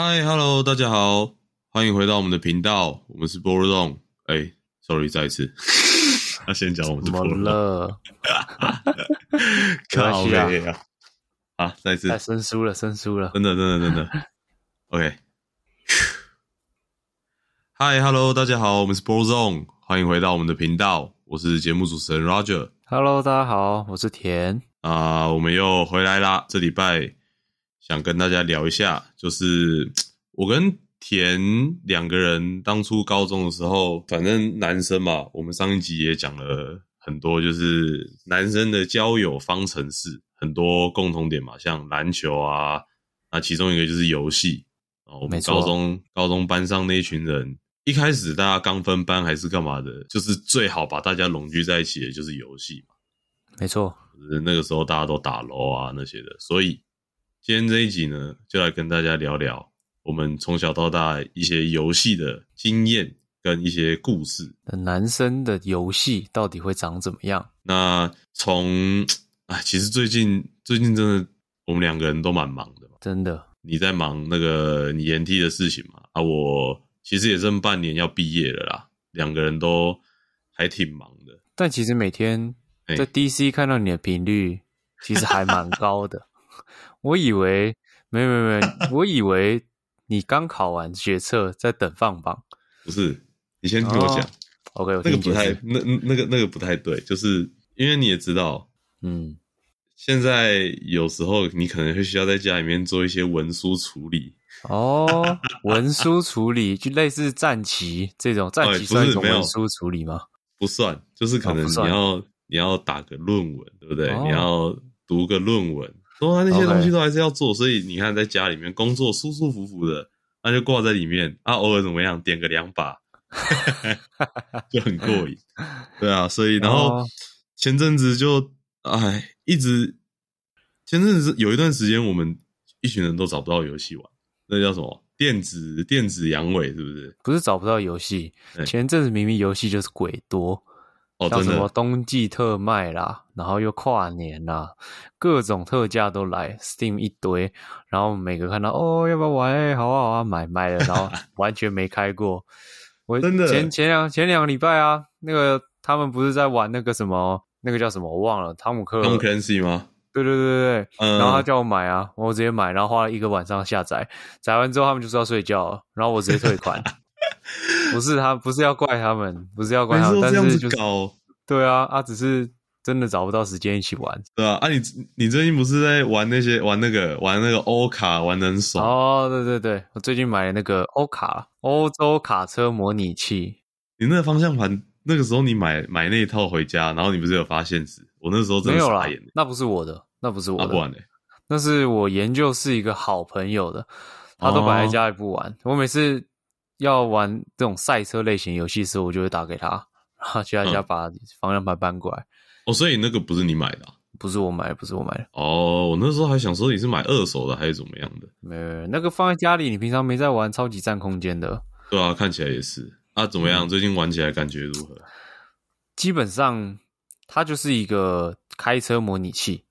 嗨，Hello，大家好，欢迎回到我们的频道，我们是波若洞。哎，Sorry，再一次，他先讲我们是怎么波若洞，了？靠没关系背啊！啊，再一次，太生疏了，生疏了。真的，真的，真的，OK。嗨，Hello，大家好，我们是 Bro Zone，欢迎回到我们的频道，我是节目主持人 Roger。Hello，大家好，我是田。啊、我们又回来啦！这礼拜想跟大家聊一下，就是 我跟田两个人当初高中的时候，反正男生嘛，我们上一集也讲了很多，就是男生的交友方程式，很多共同点嘛，像篮球啊，那其中一个就是游戏。哦，我们高中高中班上那一群人，一开始大家刚分班还是干嘛的，就是最好把大家拢聚在一起的就是游戏嘛。没错，就是那个时候大家都打楼啊那些的，所以今天这一集呢，就来跟大家聊聊我们从小到大一些游戏的经验跟一些故事。那男生的游戏到底会长怎么样？那从哎，其实最近最近真的我们两个人都蛮忙的嘛，真的，你在忙那个你研替的事情嘛，啊，我其实也剩半年要毕业了啦，两个人都还挺忙的。但其实每天哎在 DC 看到你的频率，其实还蛮高的。我以为没有没有没有，我以为你刚考完学测，在等放榜。不是，你先听我讲。哦 OK，我那个不太。那那个那个不太对，就是因为你也知道，嗯，现在有时候你可能会需要在家里面做一些文书处理，哦，文书处理就类似战旗这种，战旗算一种文书处理吗？不算，就是可能你要、你要打个论文，对不对？哦你要读个论文，说他那些东西都还是要做，所以你看在家里面工作舒舒服服的，那就挂在里面啊，偶尔怎么样点个两把，就很过瘾，对啊，所以然后哦前阵子就哎一直前阵子有一段时间我们一群人都找不到游戏玩，那叫什么电子电子阳痿是不是？不是找不到游戏，前阵子明明游戏就是鬼多，哦，像什么冬季特卖啦，然后又跨年啦，各种特价都来，Steam 一堆，然后每个看到哦要不要玩？哎、好啊好啊，买买了，然后 完全没开过。我真的前前两前两个礼拜啊，那个他们不是在玩那个什么，那个叫什么我忘了，汤姆克，Tom Clancy 吗？对对对对对，嗯，然后他叫我买啊，我直接买，然后花了一个晚上下载，载完之后他们就说要睡觉了，然后我直接退款。不是他，不是要怪他们，不是要怪他们，但是就是子搞，对啊，啊，只是真的找不到时间一起玩。对啊，啊你你最近不是在玩那些玩那个玩那个欧卡玩的很爽？哦，对对对，我最近买了那个欧卡欧洲卡车模拟器，你那个方向盘那个时候你买买那一套回家，然后你不是有发现时？我那时候真没有啦的傻眼，那不是我的，那不是我啊，的，不然呢？那是我研究是一个好朋友的，他都摆在家里不玩。我每次要玩这种赛车类型游戏的时候，我就会打给他，然后去他家嗯把方向盘搬过来。哦，所以那个不是你买的啊、不是我买的，不是我买的，哦，我那时候还想说你是买二手的还是怎么样的？没有没有那个放在家里，你平常没在玩，超级占空间的。对啊，看起来也是啊，怎么样？嗯最近玩起来感觉如何？基本上，它就是一个开车模拟器。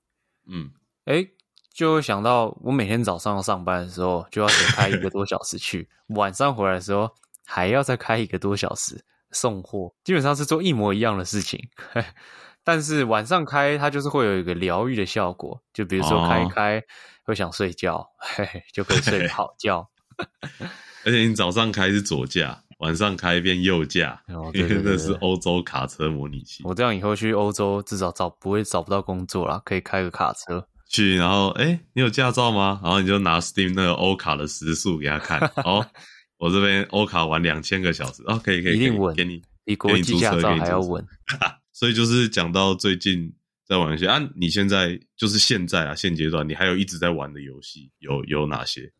嗯，诶，就会想到我每天早上要上班的时候，就要先开一个多小时去，晚上回来的时候还要再开一个多小时送货，基本上是做一模一样的事情。但是晚上开，它就是会有一个疗愈的效果，就比如说开一哦开、会想睡觉，嘿嘿，就可以睡个好觉。而且你早上开是左驾，晚上开变右驾，哦因为对对对那是对欧洲卡车模拟器。我这样以后去欧洲，至少找不会找不到工作啦，可以开个卡车。去，然后哎、诶你有驾照吗？然后你就拿 Steam 那个欧卡的时速给他看，哦，我这边 欧卡玩两千个小时，哦，可以可以，一定稳给你。比国际驾照还要稳。所以就是讲到最近在玩游戏啊，你现在就是现在啊，现阶段你还有一直在玩的游戏有有哪些？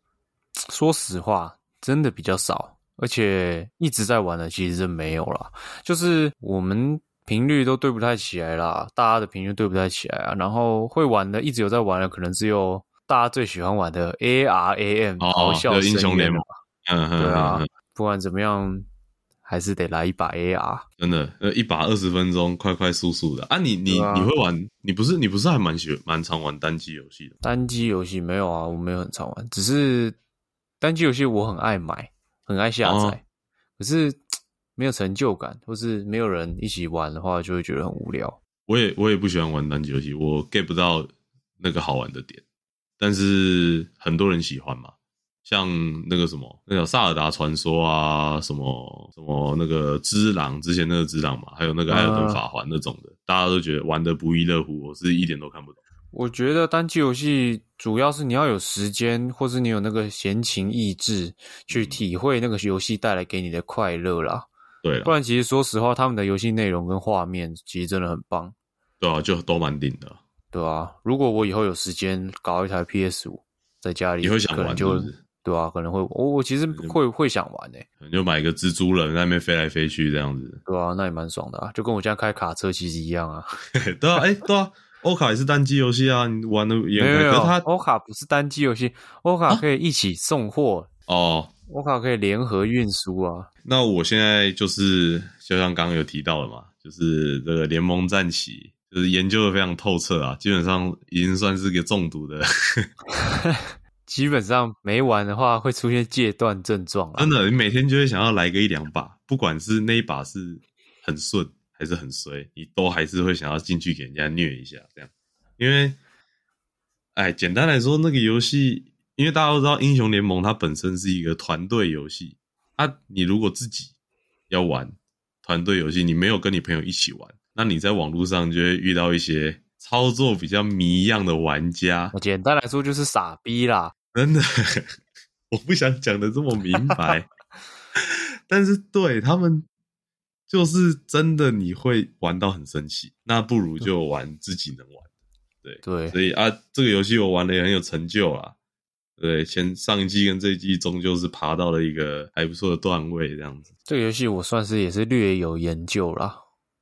说实话，真的比较少，而且一直在玩的其实是没有了。就是我们频率都对不太起来啦，大家的频率对不太起来啊。然后会玩的，一直有在玩的，可能只有大家最喜欢玩的 A R A M 哦咆哮就英雄联盟嗯哼对啊不管怎么样，还是得来一把 A R。真的，呃，一把二十分钟，快快速速的啊！你你、啊你会玩？你不是你不是还蛮喜蛮常玩单机游戏的？单机游戏没有啊，我没有很常玩，只是单机游戏我很爱买，很爱下载，可是没有成就感，或是没有人一起玩的话，就会觉得很无聊。我也我也不喜欢玩单机游戏，我 get 不到那个好玩的点，但是很多人喜欢嘛。像那个什么，那个《萨尔达传说》啊，什么什么那个《之狼》之前那个《之狼》嘛，还有那个《艾尔登法环》那种的，大家都觉得玩的不亦乐乎，我是一点都看不懂。我觉得单机游戏主要是你要有时间，或是你有那个闲情逸致去体会那个游戏带来给你的快乐啦。对，不然其实说实话，他们的游戏内容跟画面其实真的很棒。对啊，就都蛮顶的。对啊，如果我以后有时间搞一台 PS 五在家里，你会想玩就。对啊，可能会我我其实会会想玩诶，就买一个蜘蛛人在那边飞来飞去这样子。对啊，那也蛮爽的啊，就跟我现在开卡车其实一样啊。对啊，哎，对啊，欧卡也是单机游戏啊，你玩的也没有。它欧卡不是单机游戏，欧卡可以一起送货哦，欧卡可以联合运输啊。那我现在就是就像刚刚有提到的嘛，就是这个联盟战旗，就是研究的非常透彻啊，基本上已经算是个中毒的。基本上没玩的话，会出现戒断症状真的，你每天就会想要来个一两把，不管是那一把是很顺还是很衰，你都还是会想要进去给人家虐一下，这样。因为，哎，简单来说，那个游戏，因为大家都知道，英雄联盟它本身是一个团队游戏，啊，你如果自己要玩团队游戏，你没有跟你朋友一起玩，那你在网络上就会遇到一些操作比较迷样的玩家。简单来说，就是傻逼啦。真的，我不想讲的这么明白，但是对他们就是真的，你会玩到很生气，那不如就玩自己能玩对对，所以啊，这个游戏我玩的也很有成就啦。对，前上一季跟这一季终究是爬到了一个还不错的段位，这样子。这个游戏我算是也是略有研究啦，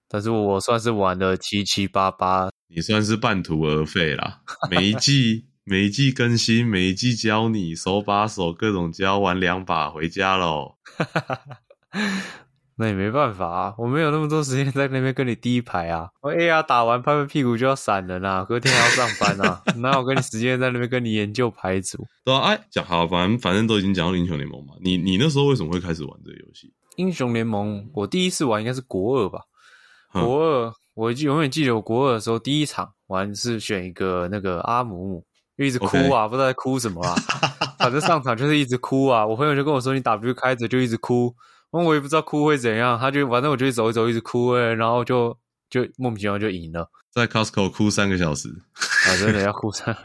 但是我算是玩的七七八八，你算是半途而废啦，每一季。每一季更新，每一季教你手把手各种教，玩两把回家喽。那也没办法啊，我没有那么多时间 在那边跟你第一排啊。我 A R 打完拍拍屁股就要闪人啊，隔天还要上班啊，哪有跟你时间在那边跟你研究牌组？对啊，哎，讲好，反正反正都已经讲到英雄联盟嘛。你你那时候为什么会开始玩这个游戏？英雄联盟，我第一次玩应该是国二吧。国二，我永远记得我国二的时候第一场玩是选一个那个阿姆姆。一直哭啊，不知道在哭什么啊。反正上场就是一直哭啊。我朋友就跟我说：“你 W 开着就一直哭。”我我也不知道哭会怎样。他就反正我就走一走，一直哭哎，然后就就莫名其妙就赢了。在 Costco 哭三个小时啊，真的要哭三。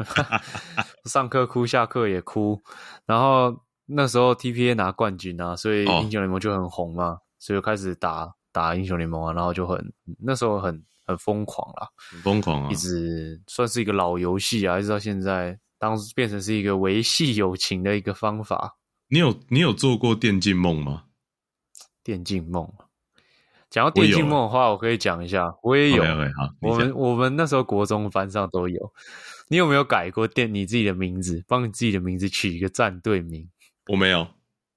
上课哭，下课也哭。然后那时候 TPA 拿冠军啊，所以英雄联盟就很红嘛，所以就开始打打英雄联盟啊，然后就很那时候很。很疯狂啦，很疯狂啊！一直算是一个老游戏啊，一直到现在，当时变成是一个维系友情的一个方法。你有你有做过电竞梦吗？电竞梦，讲到电竞梦的话，我可以讲一下，我也有。我们我们那时候国中班上都有。你有没有改过电你自己的名字，帮你自己的名字取一个战队名？我没有，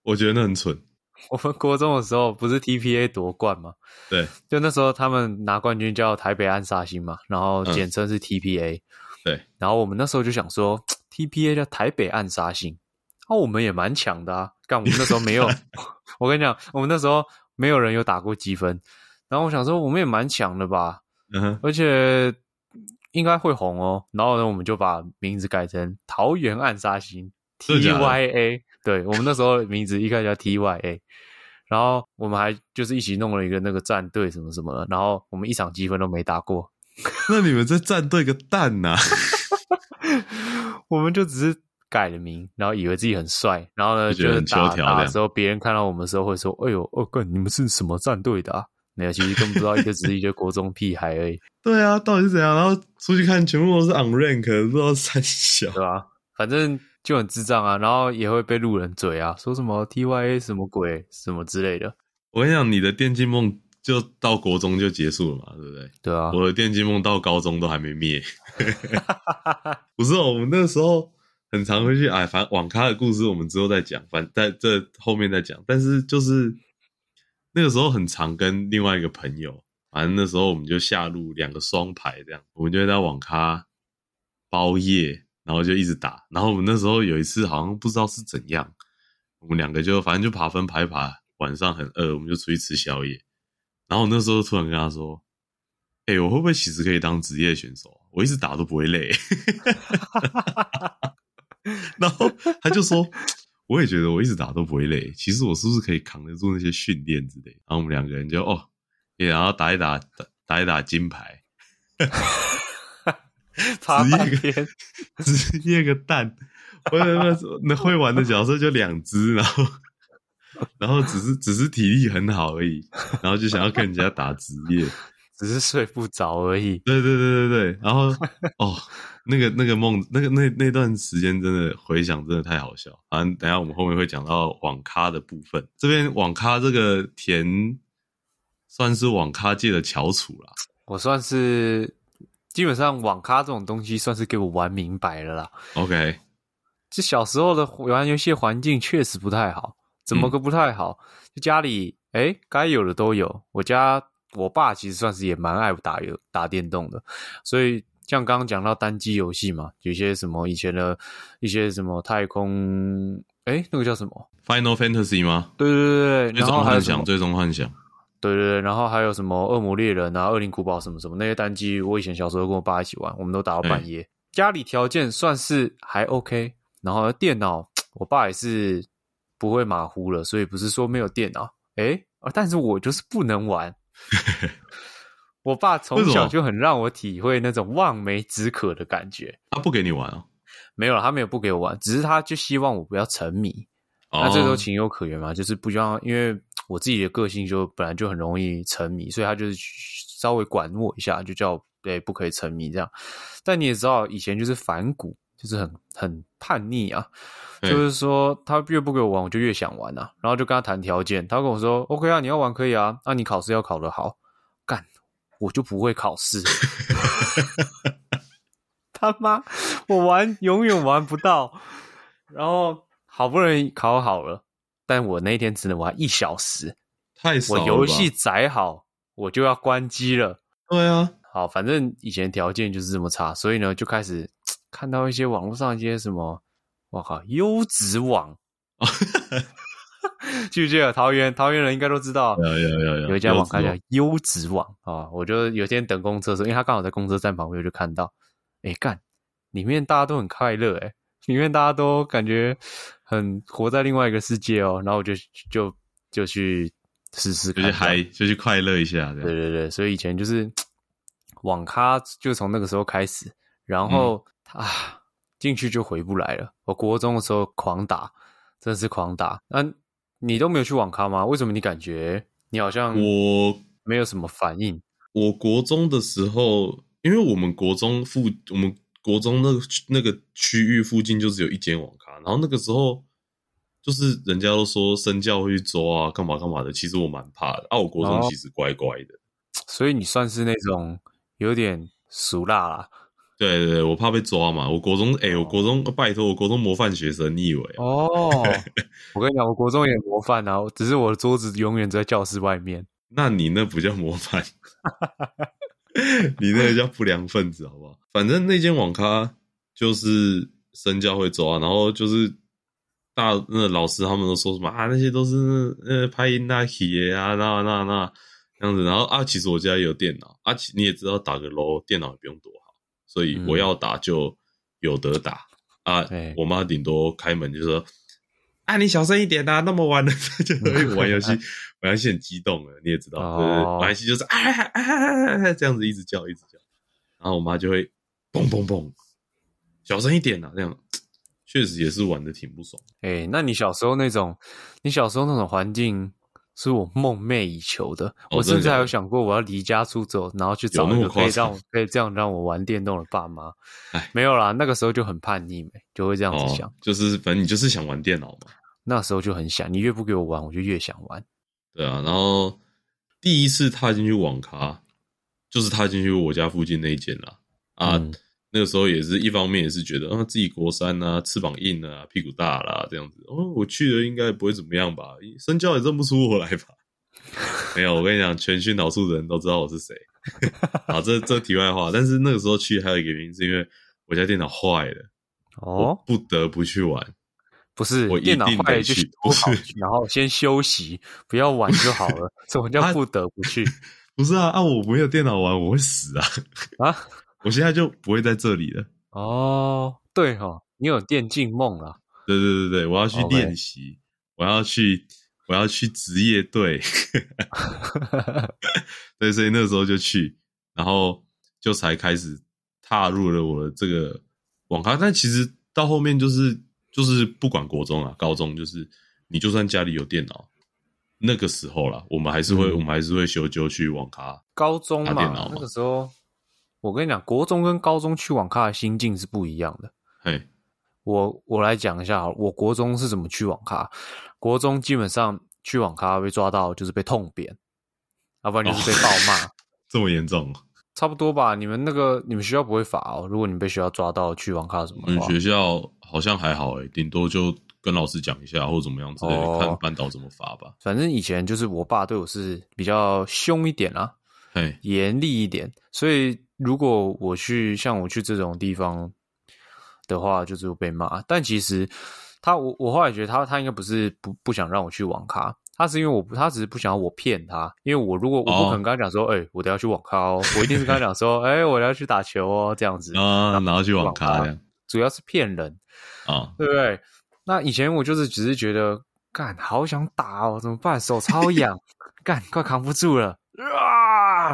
我觉得那很蠢。我们国中的时候不是 TPA 夺冠吗？对，就那时候他们拿冠军叫台北暗杀星嘛，然后简称是 TPA。对，然后我们那时候就想说 TPA 叫台北暗杀星，哦，我们也蛮强的啊。干我们那时候没有，我跟你讲，我们那时候没有人有打过积分。然后我想说我们也蛮强的吧，嗯，而且应该会红哦。然后呢，我们就把名字改成桃园暗杀星 TYA。对我们那时候名字一开始叫 TYA，然后我们还就是一起弄了一个那个战队什么什么的，然后我们一场积分都没打过。那你们这战队个蛋呐！我们就只是改了名，然后以为自己很帅，然后呢就是打打的时候，别人看到我们的时候会说：“哎呦，哦哥，你们是什么战队的？”啊？”没有，其实根本不知道，一个只是一个国中屁孩而已。对啊，到底是怎样？然后出去看，全部都是 on rank，不知道三小，对吧？反正。就很智障啊，然后也会被路人嘴啊，说什么 T Y A 什么鬼什么之类的。我跟你讲，你的电竞梦就到国中就结束了嘛，对不对？对啊，我的电竞梦到高中都还没灭。不是，我们那时候很常会去哎，反正网咖的故事我们之后再讲，反在这后面再讲。但是就是那个时候很常跟另外一个朋友，反正那时候我们就下路两个双排这样，我们就在网咖包夜。然后就一直打，然后我们那时候有一次好像不知道是怎样，我们两个就反正就爬分爬一爬，晚上很饿，我们就出去吃宵夜。然后我那时候突然跟他说：“哎、我会不会其实可以当职业选手？我一直打都不会累。” 然后他就说：“我也觉得我一直打都不会累，其实我是不是可以扛得住那些训练之类？”然后我们两个人就哦，也然后打一打打打一打金牌，爬半天，职业个蛋！我那那那会玩的角色就两只，然后然后只是只是体力很好而已，然后就想要跟人家打职业。只是睡不着而已。对对对对对，然后哦，那个那个梦，那个那那段时间真的回想真的太好笑。反正等一下我们后面会讲到网咖的部分，这边网咖这个田算是网咖界的翘楚啦。我算是基本上网咖这种东西，算是给我玩明白了啦。OK，这小时候的玩游戏环境确实不太好，怎么个不太好？就家里哎，该有的都有。我家我爸其实算是也蛮爱打游打电动的，所以像刚刚讲到单机游戏嘛，有些什么以前的一些什么太空，哎，那个叫什么？Final Fantasy 吗？对对对对，最终幻想？最终幻想。对对对，然后还有什么恶魔猎人啊、恶灵古堡什么什么那些单机，我以前小时候跟我爸一起玩，我们都打到半夜。家里条件算是还 OK，然后电脑我爸也是不会马虎了，所以不是说没有电脑，诶，啊但是我就是不能玩。我爸从小就很让我体会那种望梅止渴的感觉。他不给你玩哦。没有了，他没有不给我玩，只是他就希望我不要沉迷。哦那这时候情有可原嘛，就是不希望，因为我自己的个性就本来就很容易沉迷，所以他就是稍微管我一下，就叫对不可以沉迷这样。但你也知道，以前就是反骨，就是很很叛逆啊，就是说他越不给我玩，我就越想玩啊，然后就跟他谈条件，他跟我说 OK 啊，你要玩可以啊，那、你考试要考得好，干我就不会考试。他妈，我玩永远玩不到，然后好不容易考好了，但我那天只能玩一小时，太少了我游戏载好，我就要关机了。对啊，好，反正以前条件就是这么差，所以呢，就开始看到一些网络上一些什么，我靠，优质网，记不记得桃园？桃园人应该都知道，有有有有有一家网咖叫有优质网啊，我就有一天等公车的时候，因为他刚好在公车站旁边，我就看到，哎干，里面大家都很快乐，哎，里面大家都感觉很活在另外一个世界哦，然后我就就就去试试看，就去嗨，就去快乐一下。对对对，所以以前就是网咖，就从那个时候开始，然后、啊进去就回不来了。我国中的时候狂打，真的是狂打。那、你都没有去网咖吗？为什么你感觉你好像我没有什么反应？我国中的时候，因为我们国中附我们国中那个那个区域附近就只有一间网咖，然后那个时候就是人家都说身教会去抓啊，干嘛干嘛的，其实我蛮怕的。啊，我国中哦其实乖乖的，所以你算是那种有点俗辣啦。对对对，我怕被抓嘛。我国中，哎、我国中拜托，我国中模范学生，你以为啊？哦，我跟你讲，我国中也模范啊，只是我的桌子永远在教室外面。那你那不叫模范，你那个叫不良分子，好不好？反正那间网咖就是身教会抓，然后就是大那老师他们都说什么啊，那些都是呃拍音那起啊，那那那这样子。然后啊，其实我家也有电脑啊，其你也知道打个 low 电脑也不用多好，所以我要打就有得打、啊。我妈顶多开门就说。啊，你小声一点啊！那么晚了，就玩游戏，玩游戏很激动了，你也知道，哦对对对玩游戏就是啊啊啊啊这样子一直叫，一直叫，然后我妈就会嘣嘣嘣，小声一点啊，这样确实也是玩的挺不爽。哎、那你小时候那种，你小时候那种环境，是我梦寐以求的。哦我甚至还有想过，我要离家出走，然后去找一个可以让我可以这样让我玩电动的爸妈哎。没有啦，那个时候就很叛逆，没就会这样子想。哦，就是反正你就是想玩电脑嘛，那时候就很想，你越不给我玩，我就越想玩。对啊。然后第一次踏进去网咖，就是踏进去我家附近那一间啦。啊，嗯那个时候也是一方面也是觉得啊自己国三啊，翅膀硬啊，屁股大啦，这样子。哦，我去了应该不会怎么样吧？身教也认不出我来吧？没有，我跟你讲，全训导处的人都知道我是谁。好，这这题外话。但是那个时候去还有一个原因，是因为我家电脑坏了，哦，不得不去玩。不是我一电脑坏了就去不是，然后先休息，不要玩就好了。什么叫不得不去 不是啊啊！我没有电脑玩，我会死啊！啊？我现在就不会在这里了。哦，对哈、你有电竞梦啊？对对对对，我要去练习，我要去，我要去职业队。对，所以那时候就去，然后就才开始踏入了我的这个网咖。但其实到后面就是就是不管国中啊、高中，就是你就算家里有电脑，那个时候啦，我们还是会、嗯我们还是会修就去网咖。高中嘛那个时候，我跟你讲，国中跟高中去网咖的心境是不一样的。嘿，我我来讲一下好了，我国中是怎么去网咖。国中基本上去网咖被抓到就是被痛扁，要不然就是被暴骂，这么严重？差不多吧。你们那个你们学校不会罚哦，如果你被学校抓到去网咖什么的话，我们学校好像还好诶，顶多就跟老师讲一下或怎么样之类的，哦看班导怎么罚吧。反正以前就是我爸对我是比较凶一点啊，嘿，严厉一点，所以如果我去像我去这种地方的话，就是被骂。但其实他我我后来觉得他他应该不是不不想让我去网咖，他是因为我不他只是不想要我骗他，因为我如果我不可能跟他讲说，哎、我都要去网咖哦，我一定是跟他讲说，哎、我等下去打球哦，这样子，啊，然后去网咖主要是骗人，啊，对不对？那以前我就是只是觉得，干好想打哦，怎么办？手超痒，干快扛不住了啊！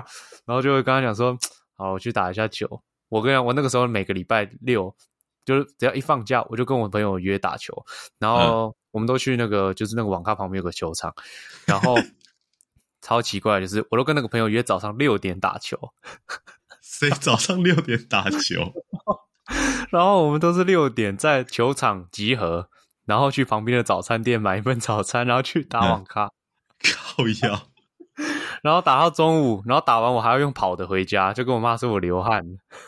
然后就会跟他讲说，好，我去打一下球。我跟你讲，我那个时候每个礼拜六，就是只要一放假，我就跟我朋友约打球，然后我们都去那个就是那个网咖旁边有个球场，然后 超奇怪，就是我都跟那个朋友约早上六点打球，谁早上六点打球？然后我们都是六点在球场集合，然后去旁边的早餐店买一份早餐，然后去打网咖，靠腰然后打到中午，然后打完我还要用跑的回家，就跟我妈说我流汗。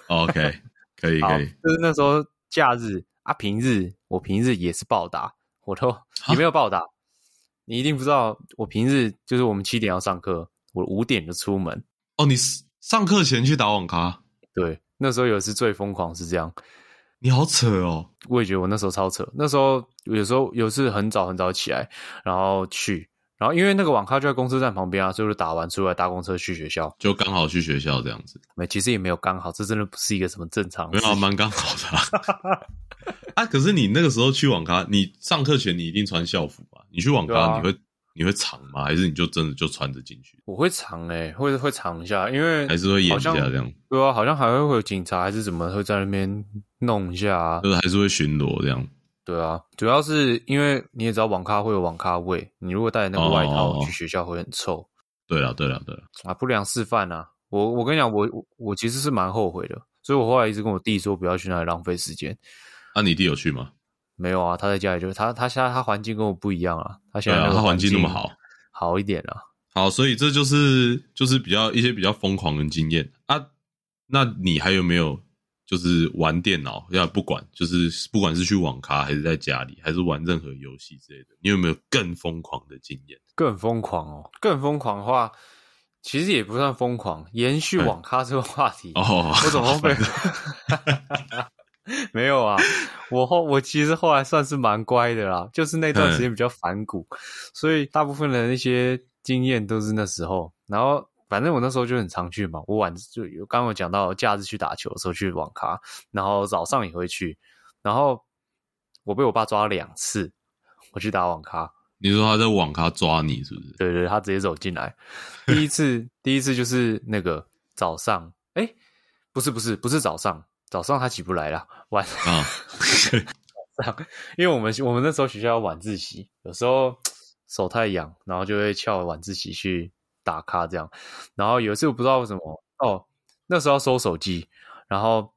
，OK，可以，可以，就是那时候假日啊，平日我平日也是暴打，我都你没有暴打。你一定不知道，我平日就是我们七点要上课，我五点就出门。哦，你上课前去打网咖，对，那时候有一次最疯狂是这样，你好扯哦。我也觉得我那时候超扯。那时候有时候有次很早很早起来，然后去，然后因为那个网咖就在公车站旁边啊，所以就打完出来搭公车去学校。就刚好去学校这样子，没，其实也没有刚好，这真的不是一个什么正常。没有啊蛮刚好的啊。啊，可是你那个时候去网咖，你上课前你一定穿校服吧？你去网咖你会你会藏吗？还是你就真的就穿着进去？我会藏诶、会会藏一下，因为还是会演一下这样？对啊，好像还会会有警察还是怎么会在那边弄一下啊？就是还是会巡逻这样？对啊，主要是因为你也知道网咖会有网咖味，你如果带那个外套哦去学校会很臭对了对了对了，啊，不良示范啊！我我跟你讲，我我我其实是蛮后悔的，所以我后来一直跟我弟说不要去那里浪费时间。啊，你弟有去吗？没有啊，他在家里就他他现在他环境跟我不一样啊，他现在他环境那么好，好一点啊。好，所以这就是就是比较一些比较疯狂的经验啊。那你还有没有就是玩电脑？要不管就是不管是去网咖还是在家里，还是玩任何游戏之类的，你有没有更疯狂的经验？更疯狂哦，更疯狂的话，其实也不算疯狂。延续嗯网咖这个话题，哦，我怎么会被？没有啊，我后我其实后来算是蛮乖的啦，就是那段时间比较反骨，所以大部分的那些经验都是那时候。然后反正我那时候就很常去嘛，我晚就有刚刚有讲到假日去打球的时候去网咖，然后早上也会去，然后我被我爸抓了两次，我去打网咖。你说他在网咖抓你是不是？对对，他直接走进来。第一次，第一次就是那个早上，哎，不是不是不是早上，早上他起不来了，晚啊，上，因为我们我们那时候学校要晚自习，有时候手太痒，然后就会翘晚自习去打卡这样。然后有一次我不知道为什么，哦，那时候要收手机，然后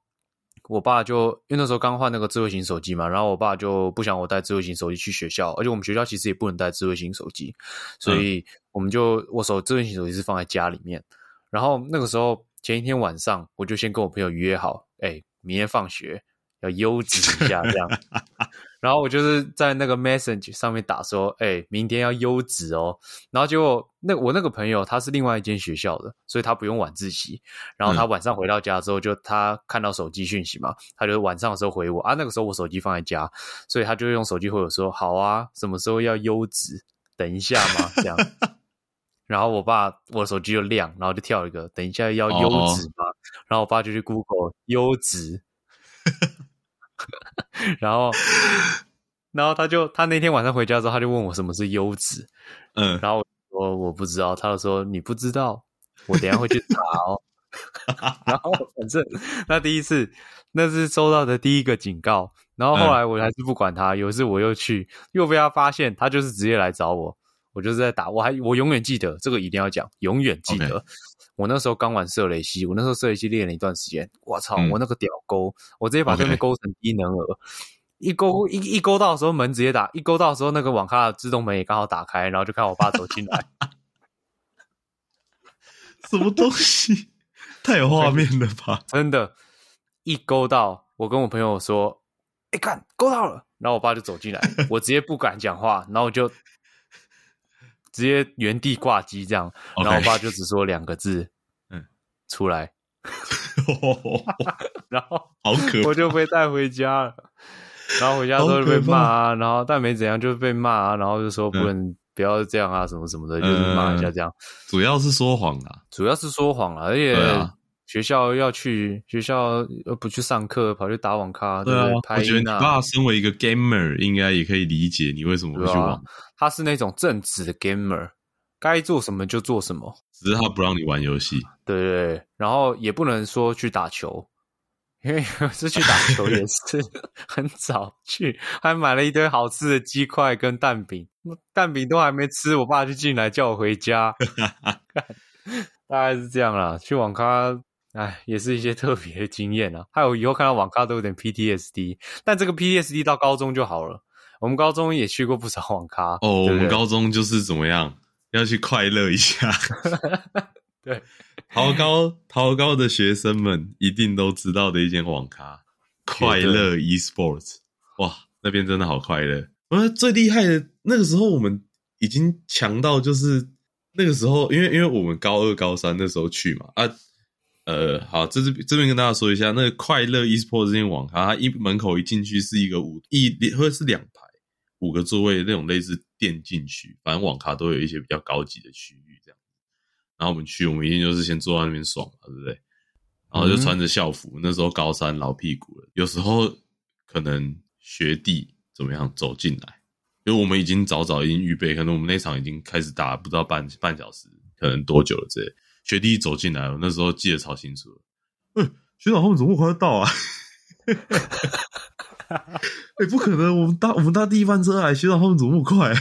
我爸就因为那时候刚换那个智慧型手机嘛，然后我爸就不想我带智慧型手机去学校，而且我们学校其实也不能带智慧型手机，所以我们就我手智慧型手机是放在家里面。然后那个时候前一天晚上，我就先跟我朋友约好，哎，明天放学要优质一下这样。然后我就是在那个 message 上面打说，哎、明天要优质哦。然后结果那我那个朋友他是另外一间学校的，所以他不用晚自习。然后他晚上回到家之后，就他看到手机讯息嘛，他就晚上的时候回我啊。那个时候我手机放在家，所以他就用手机回我说，好啊，什么时候要优质？等一下嘛，这样。然后我爸我的手机就亮，然后就跳一个，等一下要优质吗？然后我爸就去 Google 优质，然后然后他就他那天晚上回家之后，他就问我什么是优质，嗯，然后我说我不知道，他就说你不知道，我等一下会去查哦。然后反正那第一次那是收到的第一个警告，然后后来我还是不管他，有一次我又去又被他发现，他就是直接来找我，我就是在打，我还我永远记得这个一定要讲，永远记得。我那时候刚玩射雷系，我那时候射雷系练了一段时间，我操，嗯我那个屌勾，我直接把对面勾成低能儿。一勾一一勾到的时候门直接打，一勾到的时候那个网咖的自动门也刚好打开，然后就看我爸走进来，什么东西？太有画面了吧？真的，一勾到，我跟我朋友说：“哎、看勾到了。”然后我爸就走进来，我直接不敢讲话，然后我就直接原地挂机这样，然后我爸就只说两个字：“嗯出来。”然后好可！我就被带回家了。然后回家之后就被骂啊，然后但没怎样，就被骂啊，然后就说不能、不要这样啊，什么什么的，就是骂一下这样。主要是说谎啊。主要是说谎了，而且啊学校要去学校又不去上课，跑去打网咖，对啊我觉得你音啊，爸身为一个 gamer，应该也可以理解你为什么会去玩，，他是那种正直的 gamer，该做什么就做什么，只是他不让你玩游戏。对对对，然后也不能说去打球。因为有一次去打球也是很早去，还买了一堆好吃的鸡块跟蛋饼，蛋饼都还没吃，我爸就进来叫我回家。干 大概是这样啦。去网咖，哎，也是一些特别的经验啊。还有以后看到网咖都有点 PTSD，但这个 PTSD 到高中就好了。我们高中也去过不少网咖哦，我们高中就是怎么样，要去快乐一下。对 桃高桃高的学生们一定都知道的一间网咖，快乐 eSports，哇，那边真的好快乐。我觉得最厉害的那个时候，我们已经强到就是那个时候，因为因为我们高二高三那时候去嘛啊。呃，好，这是这边跟大家说一下，那个快乐 eSports 这间网咖，它一门口一进去是一个五一或者是两排五个座位那种类似电竞区，反正网咖都有一些比较高级的区域这样。然后我们去，我们一定就是先坐在那边爽嘛，对不对？然后就穿着校服，那时候高三老屁股了，有时候可能学弟怎么样走进来，因为我们已经早早已经预备，可能我们那场已经开始打，不知道半半小时，可能多久了之类。学弟一走进来，我那时候记得超清楚学长他们怎么快到啊？哎、不可能！我们搭我们搭第一班车来，学长他们怎么那么快、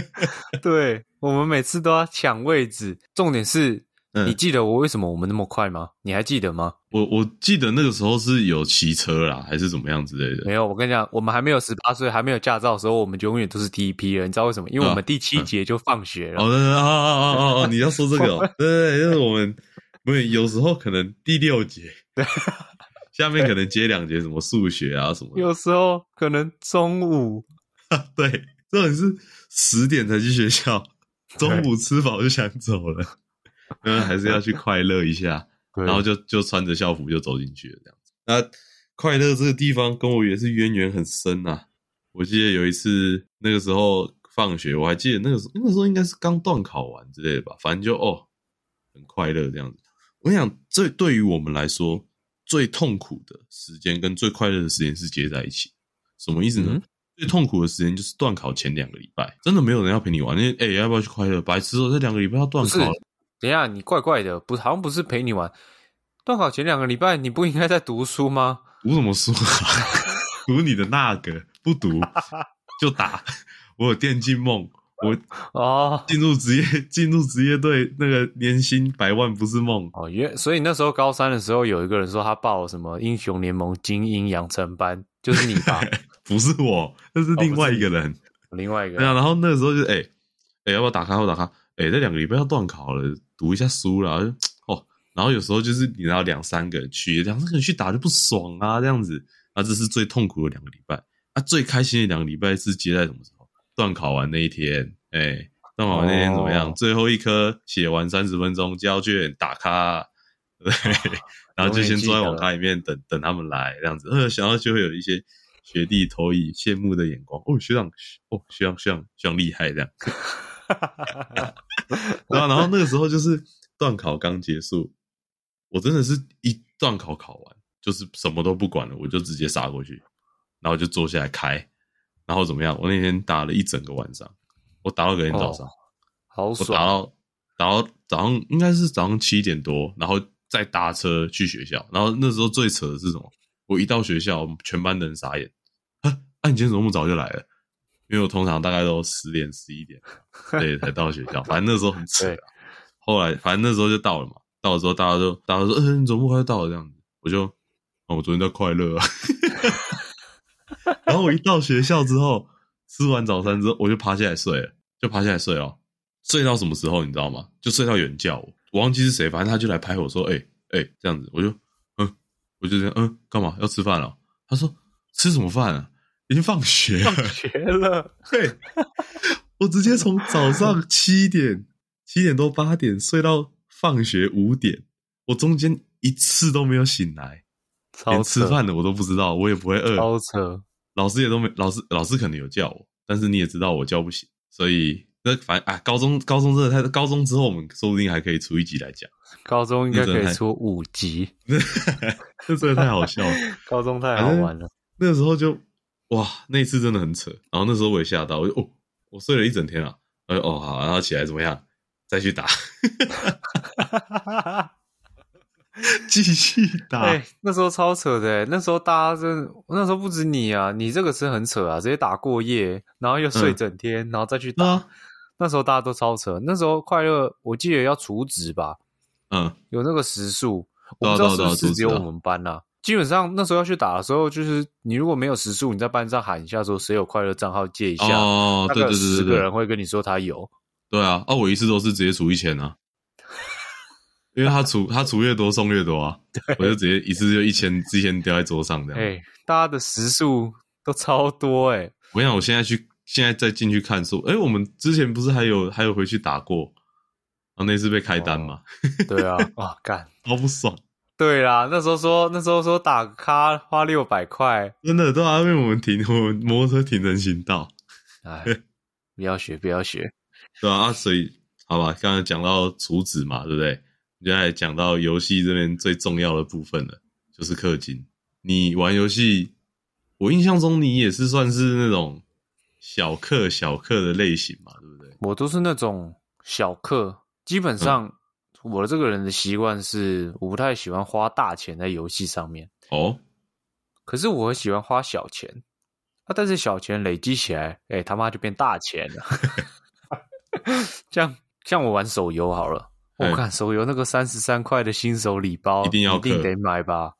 对，我们每次都要抢位置。重点是，嗯你记得我为什么我们那么快吗？你还记得吗？我我记得那个时候是有骑车啦，还是怎么样之类的。没有，我跟你讲，我们还没有十八岁，还没有驾照的时候，我们就永远都是第一批人。你知道为什么？因为我们第七节就放学了。哦，对对啊啊啊啊啊！你要说这个、哦，对对对，就是我们不是有时候可能第六节，对，下面可能接两节什么数学啊什么的，有时候可能中午，对，这种是十点才去学校，中午吃饱就想走了，因 为还是要去快乐一下，然后就就穿着校服就走进去了这样子。那快乐这个地方跟我也是渊源很深呐、我记得有一次那个时候放学，我还记得那个时候那个时候应该是刚断考完之类的吧，反正就哦很快乐这样子。我讲，这对于我们来说最痛苦的时间跟最快乐的时间是接在一起。什么意思呢？嗯最痛苦的时间就是断考前两个礼拜，真的没有人要陪你玩。因为哎、要不要去快乐？白痴哦，这两个礼拜要断考了。等一下，你怪怪的，不，好像不是陪你玩。断考前两个礼拜，你不应该在读书吗？读什么书啊？读你的那个，不读就打。我有电竞梦，我 哦进入职业进入职业队，那个年薪百万不是梦。哦，原所以那时候高三的时候，有一个人说他报了什么英雄联盟精英养成班，就是你吧？不是我，那是另外一个人。另外一个对啊，然后那个时候就哎哎、要不要打卡？要不要打卡？哎、这两个礼拜要断考了，读一下书啦。就 哦，然后有时候就是你知道两三个人去，两三个人去打就不爽啊，这样子。啊，这是最痛苦的两个礼拜。啊，最开心的两个礼拜是接在什么时候？段考完那一天，哎，段考完那天怎么样？哦最后一科写完三十分钟，交卷打卡，对，然后就先坐在网咖里面等等他们来，这样子，呃，想到就会有一些学弟投以羡慕的眼光，哦，学长，哦，学长，学长，学长厉害这样。然后，然后那个时候就是段考刚结束，我真的是一段考考完，就是什么都不管了，我就直接杀过去，然后就坐下来开，然后怎么样？我那天打了一整个晚上，我打到隔天早上，好爽！打到打到早上应该是早上七点多，然后再搭车去学校。然后那时候最扯的是什么？我一到学校，我们全班的人傻眼，啊，啊，你今天怎么那么早就来了？因为我通常大概都十点十一点，对，才到学校。反正那时候很扯、对啊。后来反正那时候就到了嘛，到了之后大家就大家都说，嗯、你怎么那么快就到了这样子？我就，哦，我昨天在快乐啊。然后我一到学校之后，吃完早餐之后，我就趴下来睡了，就趴下来睡哦。睡到什么时候你知道吗？就睡到有人叫我，我忘记是谁，反正他就来拍我说：“哎、哎、这样子。”我就嗯，我就这样嗯，干嘛要吃饭了？他说：“吃什么饭啊？已经放学了。”学了，对，我直接从早上七点、七点多、八点睡到放学五点，我中间一次都没有醒来，连吃，饭的我都不知道，我也不会饿。超扯。老师也都没，老师老师可能有叫我，但是你也知道我叫不醒，所以那反正啊，高中高中真的太，高中之后我们说不定还可以出一集来讲，高中应该可以出五集，这真的太好笑了。高中太好玩了。那个时候就哇，那一次真的很扯。然后那时候我也吓到，我就哦，我睡了一整天啊。呃哦好，然后起来怎么样？再去打，继续打。哎、那时候超扯的欸，那时候大家真的，那时候不止你啊，你这个是很扯啊，直接打过夜，然后又睡嗯整天，然后再去打。啊，那时候大家都超扯，那时候快乐，我记得要除值吧，嗯，有那个时数，我知道是不对啊对啊储值啊是只有我们班啊。基本上那时候要去打的时候，就是你如果没有时数，你在班上喊一下说谁有快乐账号借一下，哦，对对对对个人会跟你说他有。对啊，啊，我一次都是直接除一千啊，因为他除他除越多送越多啊，我就直接一次就一千一千掉在桌上这样。哎、大家的时数都超多哎、我想我现在去现在再进去看说，哎，我们之前不是还有还有回去打过，然后那次被开单嘛，对啊，啊干。好不爽，对啦，那时候说那时候说打卡花六百块，真的都要被我们停我们摩托车停人行道，哎，不要学不要学。对吧、啊？所以好吧，刚才讲到储值嘛，对不对？现在讲到游戏这边最重要的部分了，就是氪金。你玩游戏，我印象中你也是算是那种小氪小氪的类型嘛，对不对？我都是那种小氪，基本上我的这个人的习惯是，我不太喜欢花大钱在游戏上面，哦，可是我很喜欢花小钱。啊，但是小钱累积起来，哎、他妈就变大钱了。像像我玩手游好了，我嗯看手游那个三十三块的新手礼包，一定要氪一定得买吧？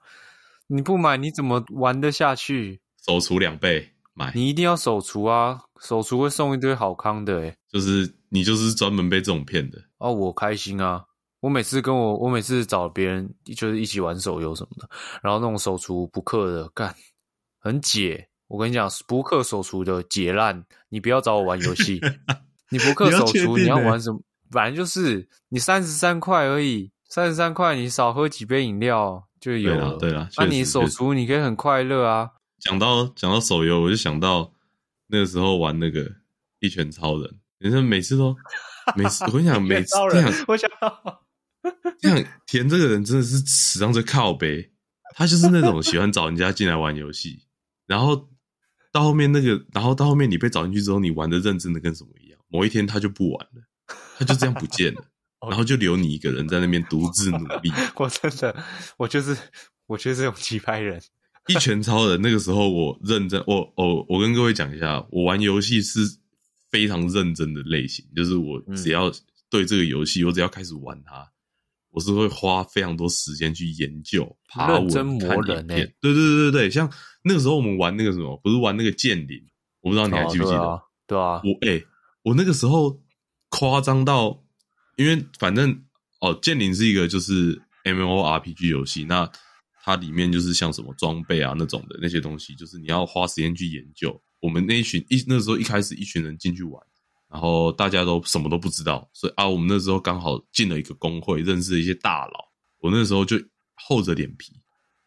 你不买你怎么玩得下去？手除两倍买，你一定要手厨啊，手厨会送一堆好康的诶、就是你就是专门被这种骗的。哦，我开心啊！我每次跟我我每次找别人就是一起玩手游什么的，然后那种手厨不氪的干很解。我跟你讲，不氪手厨的解烂，你不要找我玩游戏。你不氪手厨，你要玩什么？反正就是你三十三块而已，三十三块你少喝几杯饮料就有了。对啦那你手厨你可以很快乐啊。讲到讲到手游，我就想到那个时候玩那个一拳超人，你说每次都每次，我跟你讲，每次我想到这样田这个人真的是史上最靠背，他就是那种喜欢找人家进来玩游戏，然后到后面那个，然后到后面你被找进去之后，你玩的认真的跟什么一样，某一天他就不玩了，他就这样不见了，然后就留你一个人在那边独自努力。我真的，我就是我就是这种鸡拍人。一拳超人那个时候我认真，我我我跟各位讲一下，我玩游戏是非常认真的类型，就是我嗯只要对这个游戏，我只要开始玩它，我是会花非常多时间去研究、爬文、认真磨看影片。对对对对对，像那个时候我们玩那个什么，不是玩那个剑灵，我不知道你还记不记得？哦对啊，对啊，我哎、我那个时候夸张到，因为反正哦，剑灵是一个就是 M O R P G 游戏，那它里面就是像什么装备啊那种的那些东西，就是你要花时间去研究。我们那一群一那时候一开始一群人进去玩，然后大家都什么都不知道，所以啊，我们那时候刚好进了一个工会，认识了一些大佬。我那时候就厚着脸皮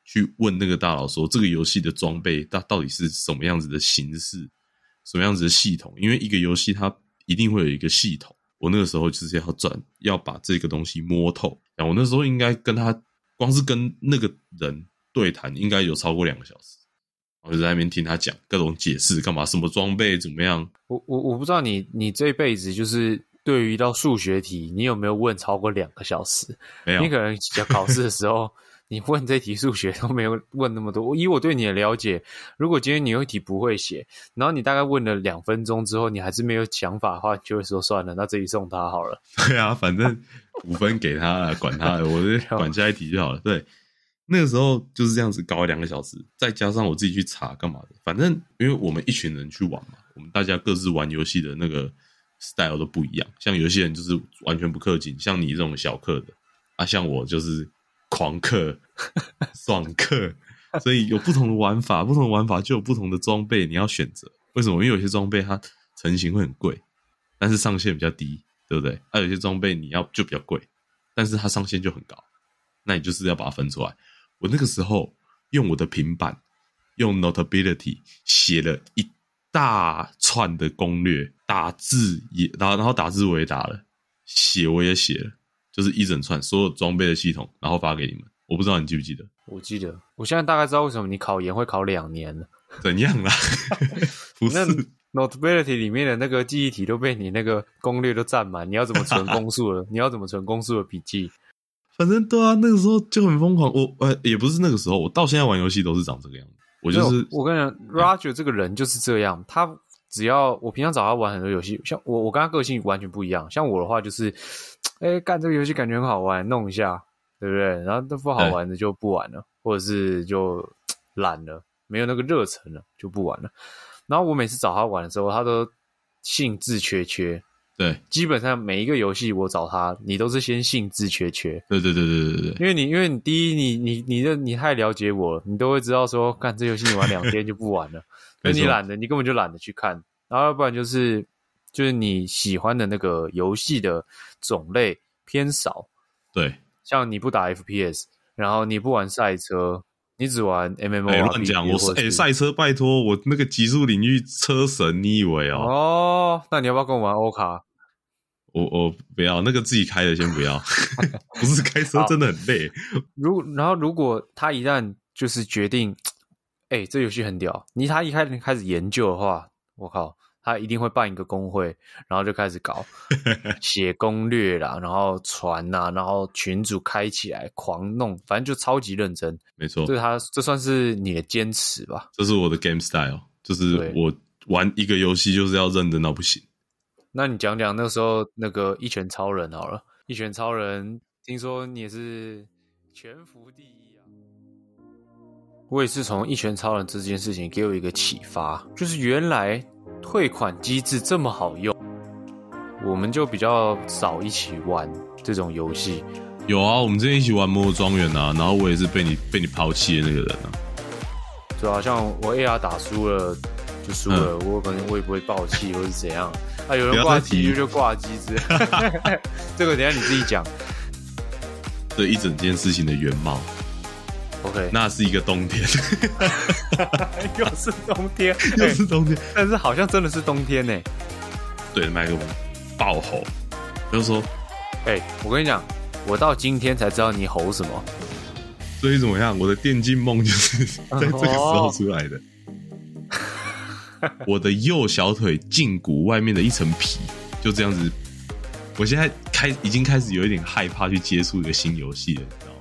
去问那个大佬说，这个游戏的装备到到底是什么样子的形式，什么样子的系统？因为一个游戏它一定会有一个系统。我那个时候就是要转，要把这个东西摸透。然后我那时候应该跟他光是跟那个人对谈，应该有超过两个小时。我就在那边听他讲各种解释，干嘛？什么装备怎么样？我我我不知道你你这辈子就是对于一道数学题，你有没有问超过两个小时？没有你可能在考试的时候，你问这题数学都没有问那么多。以我对你的了解，如果今天你有一题不会写，然后你大概问了两分钟之后，你还是没有想法的话，就会说算了，那这里送他好了。对啊，反正五分给他了，管他的，我就 管下一题就好了。对，那个时候就是这样子搞了两个小时，再加上我自己去查干嘛的，反正因为我们一群人去玩嘛，我们大家各自玩游戏的那个 style 都不一样。像有些人就是完全不氪金，像你这种小氪的啊，像我就是狂氪、爽氪，所以有不同的玩法，不同的玩法就有不同的装备，你要选择。为什么？因为有些装备它成型会很贵，但是上限比较低，对不对？还、有些装备你要就比较贵，但是它上限就很高，那你就是要把它分出来。我那个时候用我的平板，用 Notability 写了一大串的攻略，打字也，然后然后打字我也打了，写我也写了，就是一整串所有装备的系统，然后发给你们。我不知道你记不记得？我记得，我现在大概知道为什么你考研会考两年了。怎样啦？不那是 Notability 里面的那个记忆体都被你那个攻略都占满，你要怎么存攻速了？你要怎么存攻速的笔记？反正对啊，那个时候就很疯狂。我呃，也不是那个时候，我到现在玩游戏都是长这个样子。我就是我跟你讲，Roger 这个人就是这样，他只要我平常找他玩很多游戏，像我我跟他个性完全不一样。像我的话就是，哎，干这个游戏感觉很好玩，弄一下，对不对？然后都不好玩的就不玩了，或者是就懒了，没有那个热忱了，就不玩了。然后我每次找他玩的时候，他都兴致缺缺。对。基本上每一个游戏我找他，你都是先兴致缺缺，对对对对对对。对，因为你因为你第一你你你的你太了解我了，你都会知道说，干这游戏你玩两天就不玩了，那你懒得，你根本就懒得去看，然后要不然就是就是你喜欢的那个游戏的种类偏少，对。像你不打 FPS，然后你不玩赛车，你只玩 MMO，哎，乱讲！我是哎，赛车，拜托我那个极速领域车神，你以为哦？哦，那你要不要跟我玩欧卡？我我不要那个自己开的，先不要。不是开车真的很累。如然后如果他一旦就是决定，哎、这游戏很屌，你他一开始开始研究的话，我靠，他一定会办一个工会，然后就开始搞 写攻略啦，然后传呐、然后群主开起来狂弄，反正就超级认真。没错，这他这算是你的坚持吧？这是我的 game style，就是我玩一个游戏就是要认真到不行。那你讲讲那时候那个一拳超人好了，一拳超人，听说你也是全服第一啊。我也是从一拳超人这件事情给我一个启发，就是原来退款机制这么好用，我们就比较少一起玩这种游戏。有啊，我们之前一起玩《魔兽庄园》啊，然后我也是被你被你抛弃的那个人啊。就好像我 AR 打输了就输了，我可能我也不会爆气或是怎样。啊，有人挂机就挂机之类的这个等一下你自己讲。这一整件事情的原貌，OK，那是一个冬天，又是冬天，又是冬天。但是好像真的是冬天呢。对，麦克风爆吼，就是说，哎、我跟你讲，我到今天才知道你吼什么。所以怎么样？我的电竞梦就是 在这个时候出来的。我的右小腿胫骨外面的一层皮就这样子，我现在开已经开始有一点害怕去接触一个新游戏了，你知道吗？